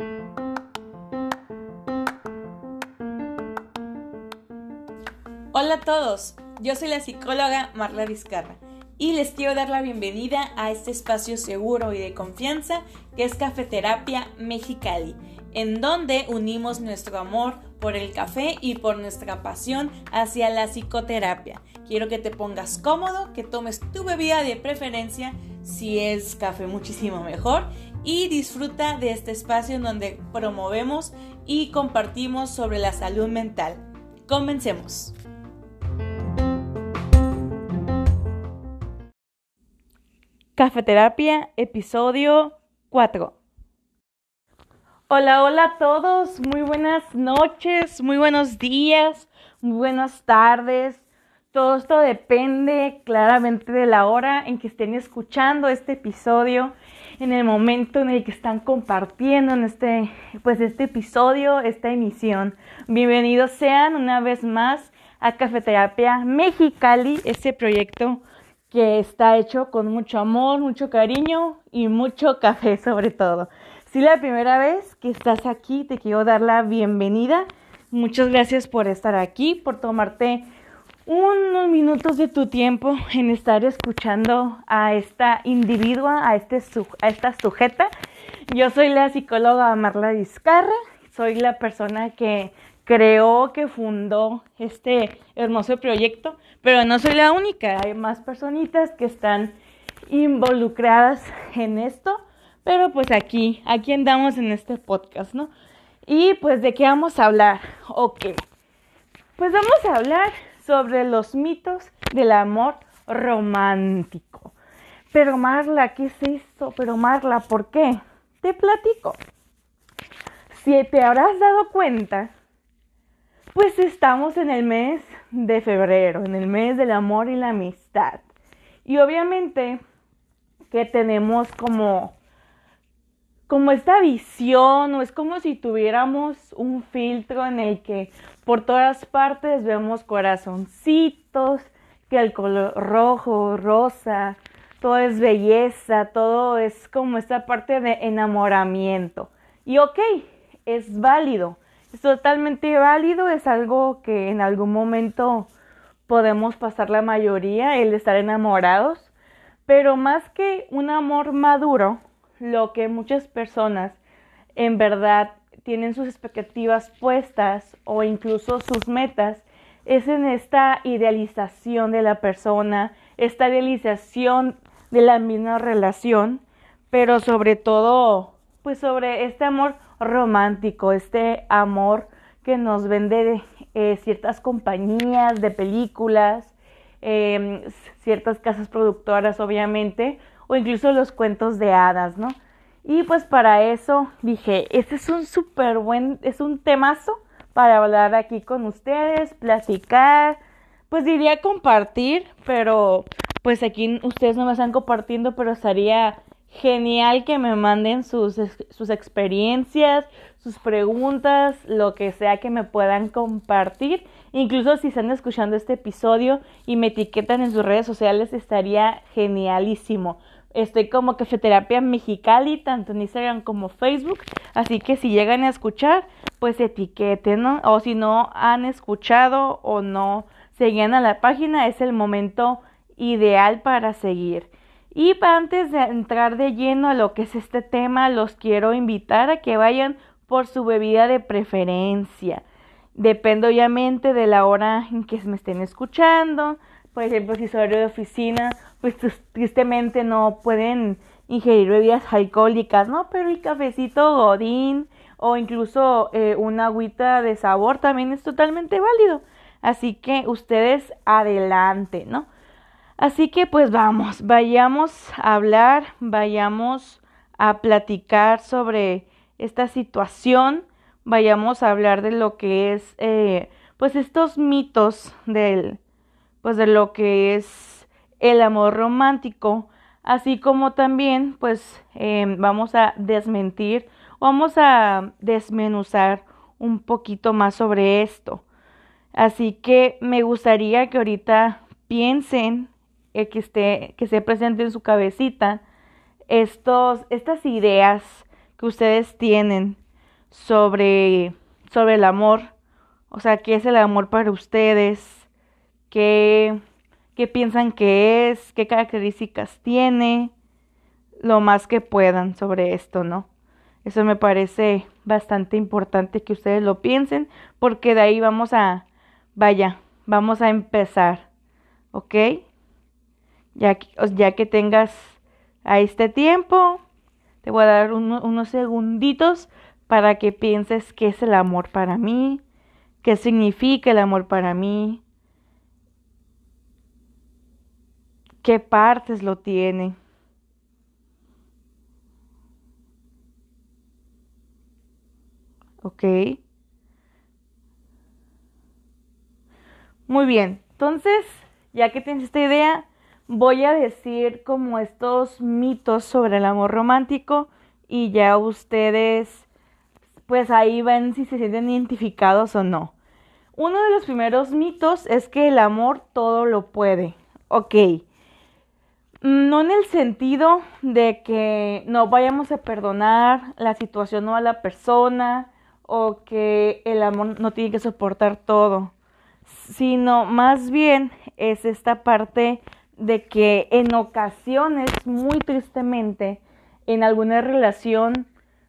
Hola a todos, yo soy la psicóloga Marla Vizcarra y les quiero dar la bienvenida a este espacio seguro y de confianza que es Cafeterapia Mexicali, en donde unimos nuestro amor por el café y por nuestra pasión hacia la psicoterapia. Quiero que te pongas cómodo, que tomes tu bebida de preferencia, si es café muchísimo mejor, y disfruta de este espacio en donde promovemos y compartimos sobre la salud mental. Comencemos. Cafeterapia, episodio 4. Hola, hola a todos, muy buenas noches, muy buenos días, muy buenas tardes. Todo esto depende claramente de la hora en que estén escuchando este episodio, en el momento en el que están compartiendo en este, pues este episodio, esta emisión. Bienvenidos sean una vez más a Cafeterapia Mexicali, este proyecto que está hecho con mucho amor, mucho cariño y mucho café sobre todo. Si es la primera vez que estás aquí, te quiero dar la bienvenida. Muchas gracias por estar aquí, por tomarte unos minutos de tu tiempo en estar escuchando a esta individua, a, este a esta sujeta. Yo soy la psicóloga Marla Vizcarra, soy la persona que creó, que fundó este hermoso proyecto, pero no soy la única, hay más personitas que están involucradas en esto, pero pues aquí, aquí andamos en este podcast, ¿no? Y pues de qué vamos a hablar, ok, pues vamos a hablar sobre los mitos del amor romántico. Pero Marla, ¿qué es esto? Pero Marla, ¿por qué? Te platico. Si te habrás dado cuenta, pues estamos en el mes de febrero, en el mes del amor y la amistad. Y obviamente que tenemos como como esta visión o es como si tuviéramos un filtro en el que por todas partes vemos corazoncitos, que el color rojo, rosa, todo es belleza, todo es como esta parte de enamoramiento. Y ok, es válido es totalmente válido, es algo que en algún momento podemos pasar la mayoría, el estar enamorados, pero más que un amor maduro, lo que muchas personas en verdad tienen sus expectativas puestas o incluso sus metas es en esta idealización de la persona, esta idealización de la misma relación, pero sobre todo, pues sobre este amor romántico, este amor que nos vende eh, ciertas compañías de películas, em, ciertas casas productoras obviamente, o incluso los cuentos de hadas, ¿no? Y pues para eso dije, este es un súper buen, es un temazo para hablar aquí con ustedes, platicar, pues diría compartir, pero pues aquí ustedes no me están compartiendo, pero estaría genial que me manden sus, sus experiencias, sus preguntas, lo que sea que me puedan compartir. Incluso si están escuchando este episodio y me etiquetan en sus redes sociales, estaría genialísimo. Estoy como Cafeterapia Mexicali, tanto en Instagram como Facebook. Así que si llegan a escuchar, pues etiqueten, ¿no? O si no han escuchado o no seguían a la página, es el momento ideal para seguir. Y antes de entrar de lleno a lo que es este tema, los quiero invitar a que vayan por su bebida de preferencia. Depende obviamente de la hora en que me estén escuchando. Por ejemplo, si soy de oficina, pues tristemente no pueden ingerir bebidas alcohólicas, ¿no? Pero el cafecito godín o incluso eh, una agüita de sabor también es totalmente válido. Así que ustedes adelante, ¿no? Así que pues vamos, vayamos a hablar, vayamos a platicar sobre esta situación, vayamos a hablar de lo que es, eh, pues estos mitos del, pues de lo que es el amor romántico, así como también pues em, vamos a desmentir, vamos a desmenuzar un poquito más sobre esto. Así que me gustaría que ahorita piensen que, esté, que se presente en su cabecita estos, estas ideas que ustedes tienen sobre, sobre el amor. O sea, ¿qué es el amor para ustedes? ¿Qué, qué piensan que es? ¿Qué características tiene? Lo más que puedan sobre esto, ¿no? Eso me parece bastante importante que ustedes lo piensen, porque de ahí vamos a, vaya, vamos a empezar, ¿ok? Ya, ya que tengas a este tiempo, te voy a dar unos segunditos para que pienses qué es el amor para mí, qué significa el amor para mí, qué partes lo tiene. ¿Ok? Muy bien, entonces, ya que tienes esta idea, voy a decir como estos mitos sobre el amor romántico y ya ustedes pues ahí ven si se sienten identificados o no. Uno de los primeros mitos es que el amor todo lo puede. Ok. No en el sentido de que no vayamos a perdonar la situación o a la persona o que el amor no tiene que soportar todo, sino más bien es esta parte de que en ocasiones, muy tristemente, en alguna relación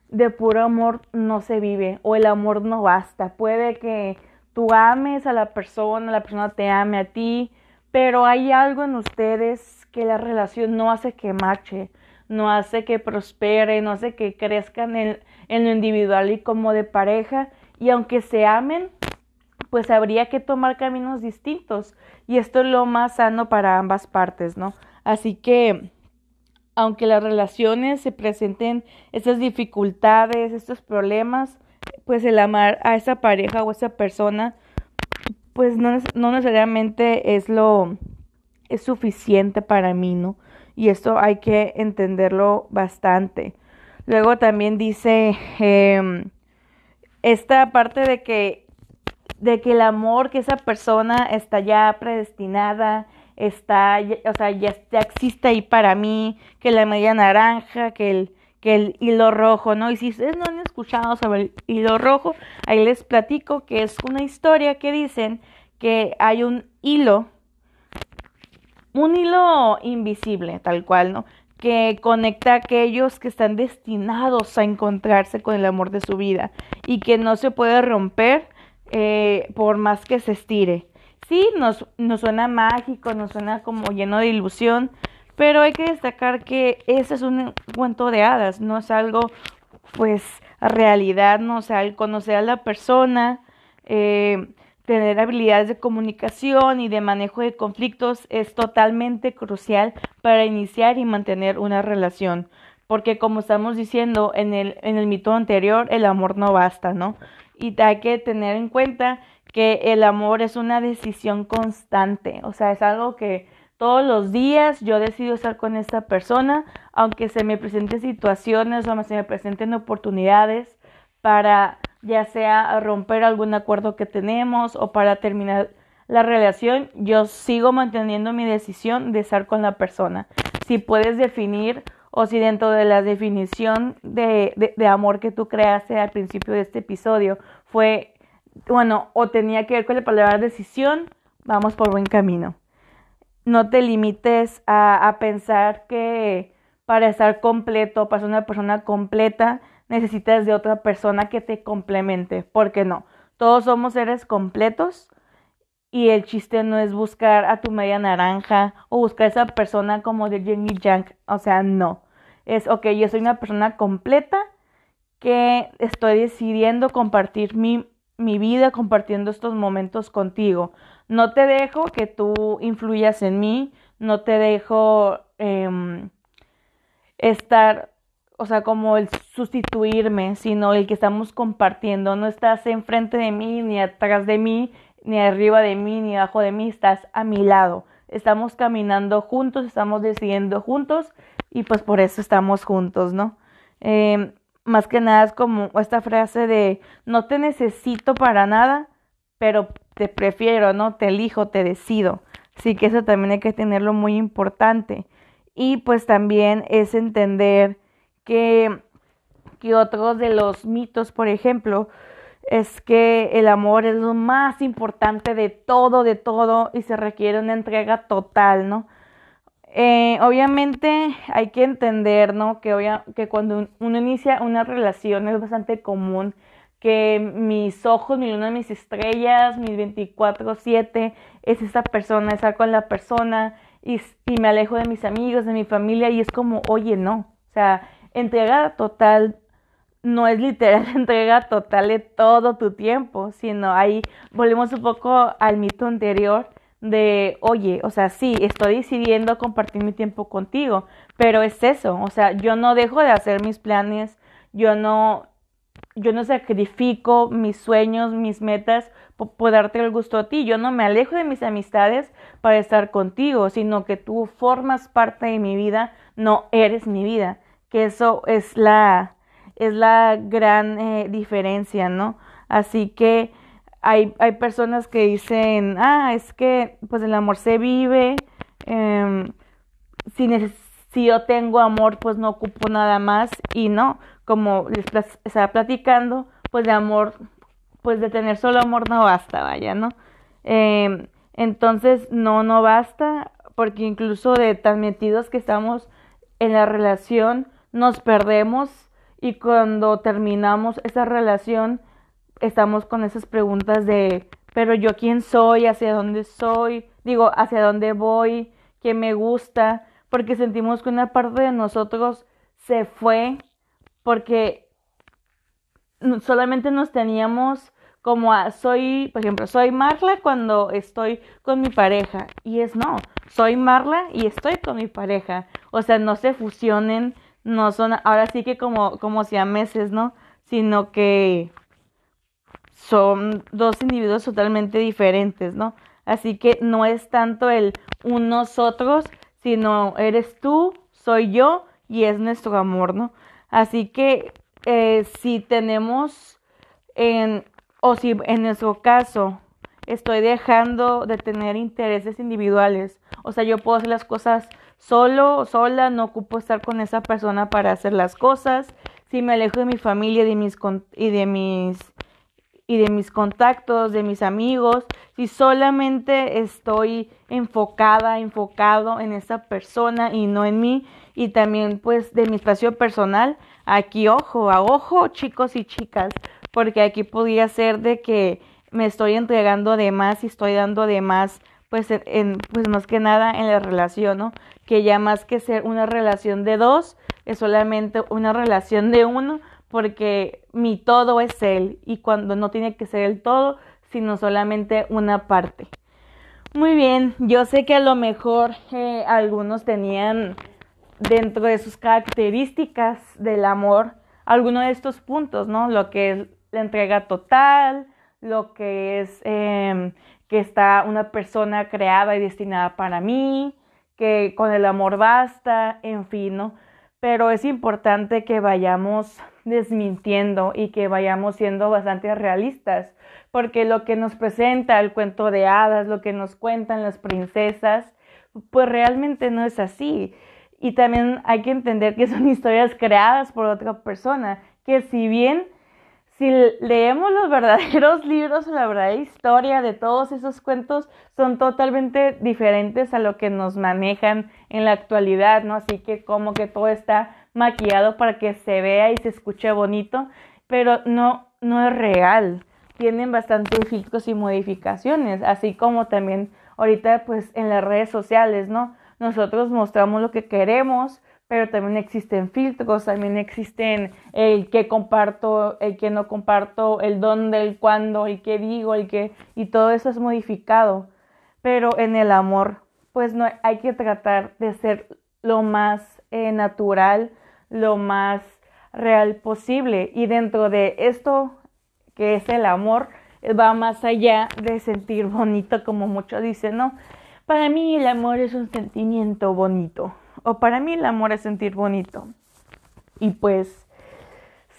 de puro amor no se vive o el amor no basta. Puede que tú ames a la persona, la persona te ame a ti, pero hay algo en ustedes que la relación no hace que marche, no hace que prospere, no hace que crezcan en, en lo individual y como de pareja. Y aunque se amen, pues habría que tomar caminos distintos. Y esto es lo más sano para ambas partes, ¿no? Así que aunque las relaciones se presenten estas dificultades, estos problemas, pues el amar a esa pareja o a esa persona, pues no, no necesariamente es lo es suficiente para mí, ¿no? Y esto hay que entenderlo bastante. Luego también dice em, esta parte de que de que el amor que esa persona está ya predestinada, está, o sea, ya, existe ahí para mí, que la media naranja, que el, que el hilo rojo, ¿no? Y si ustedes no han escuchado sobre el hilo rojo, ahí les platico que es una historia que dicen que hay un hilo, un hilo invisible, tal cual, ¿no? que conecta a aquellos que están destinados a encontrarse con el amor de su vida y que no se puede romper eh, por más que se estire sí, nos, nos suena mágico, nos suena como lleno de ilusión, pero hay que destacar que ese es un cuento de hadas, no es algo, pues, realidad, no o sea, el conocer a la persona, eh, tener habilidades de comunicación y de manejo de conflictos es totalmente crucial para iniciar y mantener una relación. Porque como estamos diciendo en el, en el mito anterior, el amor no basta, ¿no? Y hay que tener en cuenta que el amor es una decisión constante, o sea, es algo que todos los días yo decido estar con esta persona, aunque se me presenten situaciones o se me presenten oportunidades para ya sea romper algún acuerdo que tenemos o para terminar la relación, yo sigo manteniendo mi decisión de estar con la persona. Si puedes definir o si dentro de la definición de, de, amor que tú creaste al principio de este episodio fue bueno, o tenía que ver con la palabra decisión, vamos por buen camino. No te limites a, a pensar que para estar completo, para ser una persona completa, necesitas de otra persona que te complemente. ¿Por qué no? Todos somos seres completos y el chiste no es buscar a tu media naranja o buscar a esa persona como de Jenny Yang. O sea, no. Es, ok, yo soy una persona completa que estoy decidiendo compartir mi mi vida compartiendo estos momentos contigo. No te dejo que tú influyas en mí, no te dejo em, estar, o sea, como el sustituirme, sino el que estamos compartiendo. No estás enfrente de mí, ni atrás de mí, ni arriba de mí, ni abajo de mí, estás a mi lado. Estamos caminando juntos, estamos decidiendo juntos y pues por eso estamos juntos, ¿no? Eh, más que nada es como esta frase de no te necesito para nada, pero te prefiero, ¿no? Te elijo, te decido. Así que eso también hay que tenerlo muy importante. Y pues también es entender que que otros de los mitos, por ejemplo, es que el amor es lo más importante de todo, de todo, y se requiere una entrega total, ¿no? Eh, obviamente hay que entender, ¿no? Que, que cuando uno inicia una relación es bastante común que mis ojos, mi luna, mis estrellas, mis 24/7 es esa persona, estar con la persona y, y me alejo de mis amigos, de mi familia y es como, oye, no, o sea, entrega total no es literal entrega total de todo tu tiempo, sino ahí volvemos un poco al mito anterior de, oye, o sea, sí, estoy decidiendo compartir mi tiempo contigo, pero es eso, o sea, yo no dejo de hacer mis planes, yo no, yo no sacrifico mis sueños, mis metas por, darte el gusto a ti, yo no me alejo de mis amistades para estar contigo, sino que tú formas parte de mi vida, no eres mi vida, que eso es la, es la gran eh, diferencia, ¿no? Así que hay, hay personas que dicen, ah, es que pues el amor se vive, em, si, si yo tengo amor pues no ocupo nada más y no, como les estaba platicando, pues de amor, pues de tener solo amor no basta, vaya, ¿no? Em, entonces no, no basta, porque incluso de tan metidos que estamos en la relación, nos perdemos y cuando terminamos esa relación, estamos con esas preguntas de, pero yo quién soy, hacia dónde soy, digo, hacia dónde voy, qué me gusta, porque sentimos que una parte de nosotros se fue porque solamente nos teníamos como a, soy, por ejemplo, soy Marla cuando estoy con mi pareja y es no, soy Marla y estoy con mi pareja, o sea, no se fusionen, no son ahora sí que como como si a meses, ¿no? Sino que son dos individuos totalmente diferentes, ¿no? Así que no es tanto el un nosotros, sino eres tú, soy yo y es nuestro amor, ¿no? Así que eh, si tenemos en, o si en nuestro caso estoy dejando de tener intereses individuales, o sea, yo puedo hacer las cosas solo o sola, no ocupo estar con esa persona para hacer las cosas, si me alejo de mi familia de mis, y de mis y de mis contactos, de mis amigos, si solamente estoy enfocada, enfocado en esa persona y no en mí, y también pues de mi espacio personal, aquí ojo, a ojo chicos y chicas, porque aquí podría ser de que me estoy entregando de más y estoy dando de más, pues, en, pues más que nada en la relación, ¿no? Que ya más que ser una relación de dos, es solamente una relación de uno, porque mi todo es Él y cuando no tiene que ser el todo, sino solamente una parte. Muy bien, yo sé que a lo mejor eh, algunos tenían dentro de sus características del amor alguno de estos puntos, ¿no? Lo que es la entrega total, lo que es em, que está una persona creada y destinada para mí, que con el amor basta, en fin. Pero es importante que vayamos desmintiendo y que vayamos siendo bastante realistas, porque lo que nos presenta el cuento de hadas, lo que nos cuentan las princesas, pues realmente no es así. Y también hay que entender que son historias creadas por otra persona, que si bien si leemos los verdaderos libros la verdadera historia de todos esos cuentos, son totalmente diferentes a lo que nos manejan en la actualidad, ¿no? Así que como que todo está maquillado para que se vea y se escuche bonito, pero no, no es real. Tienen bastantes filtros y modificaciones, así como también ahorita pues en las redes sociales, ¿no? Nosotros mostramos lo que queremos, pero también existen filtros, también existen el que comparto, el que no comparto, el dónde, el cuándo, el que digo, el que, y todo eso es modificado. Pero en el amor, pues no hay que tratar de ser lo más eh, natural, lo más real posible. Y dentro de esto que es el amor, va más allá de sentir bonito, como muchos dicen, ¿no? Para mí el amor es un sentimiento bonito. O para mí el amor es sentir bonito. Y pues,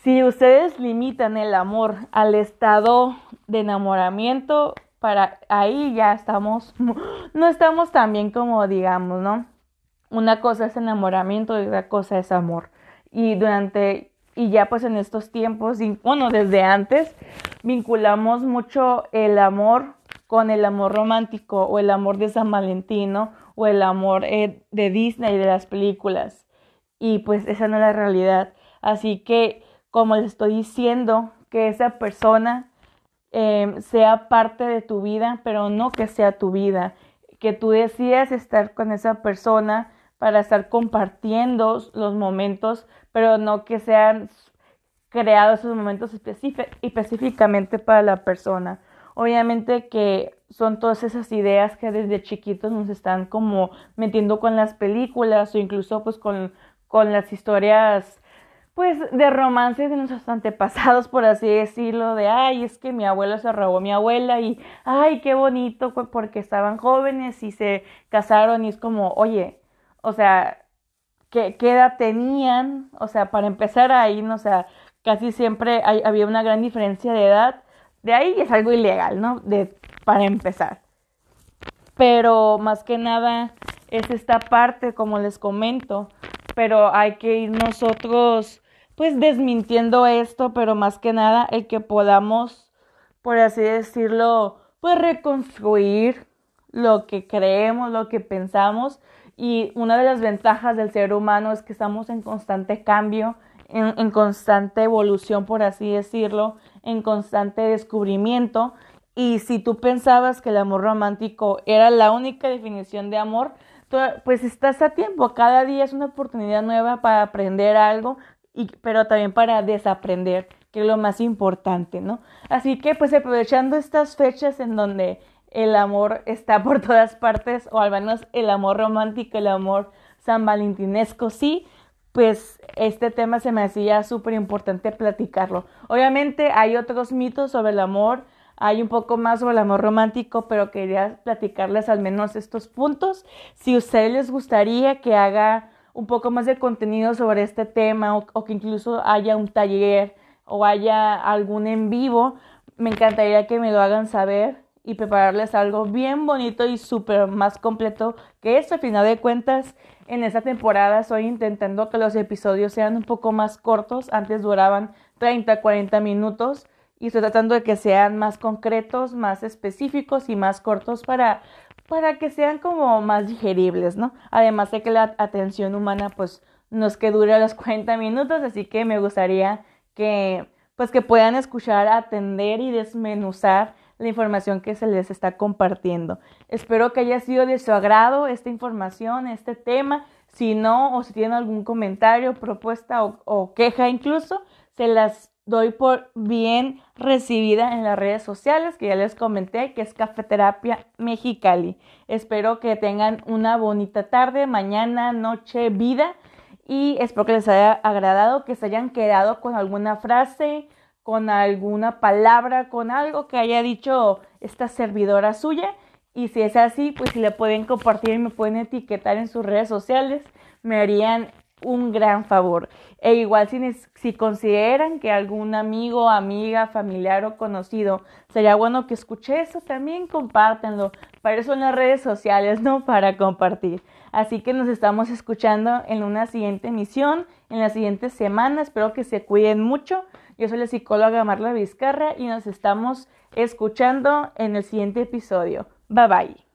si ustedes limitan el amor al estado de enamoramiento, para ahí ya estamos, no estamos tan bien como digamos, ¿no? Una cosa es enamoramiento y otra cosa es amor y durante y ya pues en estos tiempos, bueno, desde antes, vinculamos mucho el amor con el amor romántico o el amor de San Valentino o el amor eh, de Disney, de las películas. Y pues esa no es la realidad. Así que, como les estoy diciendo, que esa persona em, sea parte de tu vida, pero no que sea tu vida. Que tú decidas estar con esa persona para estar compartiendo los momentos, pero no que sean creados esos momentos específicamente para la persona. Obviamente que son todas esas ideas que desde chiquitos nos están como metiendo con las películas o incluso pues con, con las historias pues de romances de nuestros antepasados, por así decirlo, de ay, es que mi abuelo se robó a mi abuela y ay, qué bonito porque estaban jóvenes y se casaron y es como, oye, o sea, ¿qué, qué edad tenían? O sea, para empezar ahí, o sea, casi siempre había una gran diferencia de edad. De ahí es algo ilegal, ¿no? De, para empezar. Pero más que nada es esta parte, como les comento, pero hay que ir nosotros pues desmintiendo esto, pero más que nada el que podamos, por así decirlo, pues reconstruir lo que creemos, lo que pensamos. Y una de las ventajas del ser humano es que estamos en constante cambio, en, constante evolución, por así decirlo, en constante descubrimiento. Y si tú pensabas que el amor romántico era la única definición de amor, pues estás a tiempo. Cada día es una oportunidad nueva para aprender algo, y, pero también para desaprender, que es lo más importante, ¿no? Así que pues aprovechando estas fechas en donde el amor está por todas partes, o al menos el amor romántico, el amor san valentinesco, sí, pues este tema se me hacía súper importante platicarlo. Obviamente hay otros mitos sobre el amor, hay un poco más sobre el amor romántico, pero quería platicarles al menos estos puntos. Si a ustedes les gustaría que haga un poco más de contenido sobre este tema o, que incluso haya un taller o haya algún en vivo, me encantaría que me lo hagan saber y prepararles algo bien bonito y súper más completo que esto. Al final de cuentas, en esta temporada estoy intentando que los episodios sean un poco más cortos. Antes duraban 30, 40 minutos y estoy tratando de que sean más concretos, más específicos y más cortos para, para que sean como más digeribles, ¿no? Además de que la atención humana pues no es que dure los 40 minutos, así que me gustaría que pues que puedan escuchar, atender y desmenuzar la información que se les está compartiendo. Espero que haya sido de su agrado esta información, este tema. Si no, o si tienen algún comentario, propuesta o, o queja incluso, se las doy por bien recibida en las redes sociales, que ya les comenté, que es Cafeterapia Mexicali. Espero que tengan una bonita tarde, mañana, noche, vida. Y espero que les haya agradado, que se hayan quedado con alguna frase, con alguna palabra, con algo que haya dicho esta servidora suya. Y si es así, pues si le pueden compartir y me pueden etiquetar en sus redes sociales, me harían un gran favor. E igual si, si consideran que algún amigo, amiga, familiar o conocido sería bueno que escuche eso, también compártenlo. Para eso en las redes sociales, ¿no? Para compartir. Así que nos estamos escuchando en una siguiente emisión, en la siguiente semana. Espero que se cuiden mucho. Yo soy la psicóloga Marla Vizcarra y nos estamos escuchando en el siguiente episodio. Bye bye.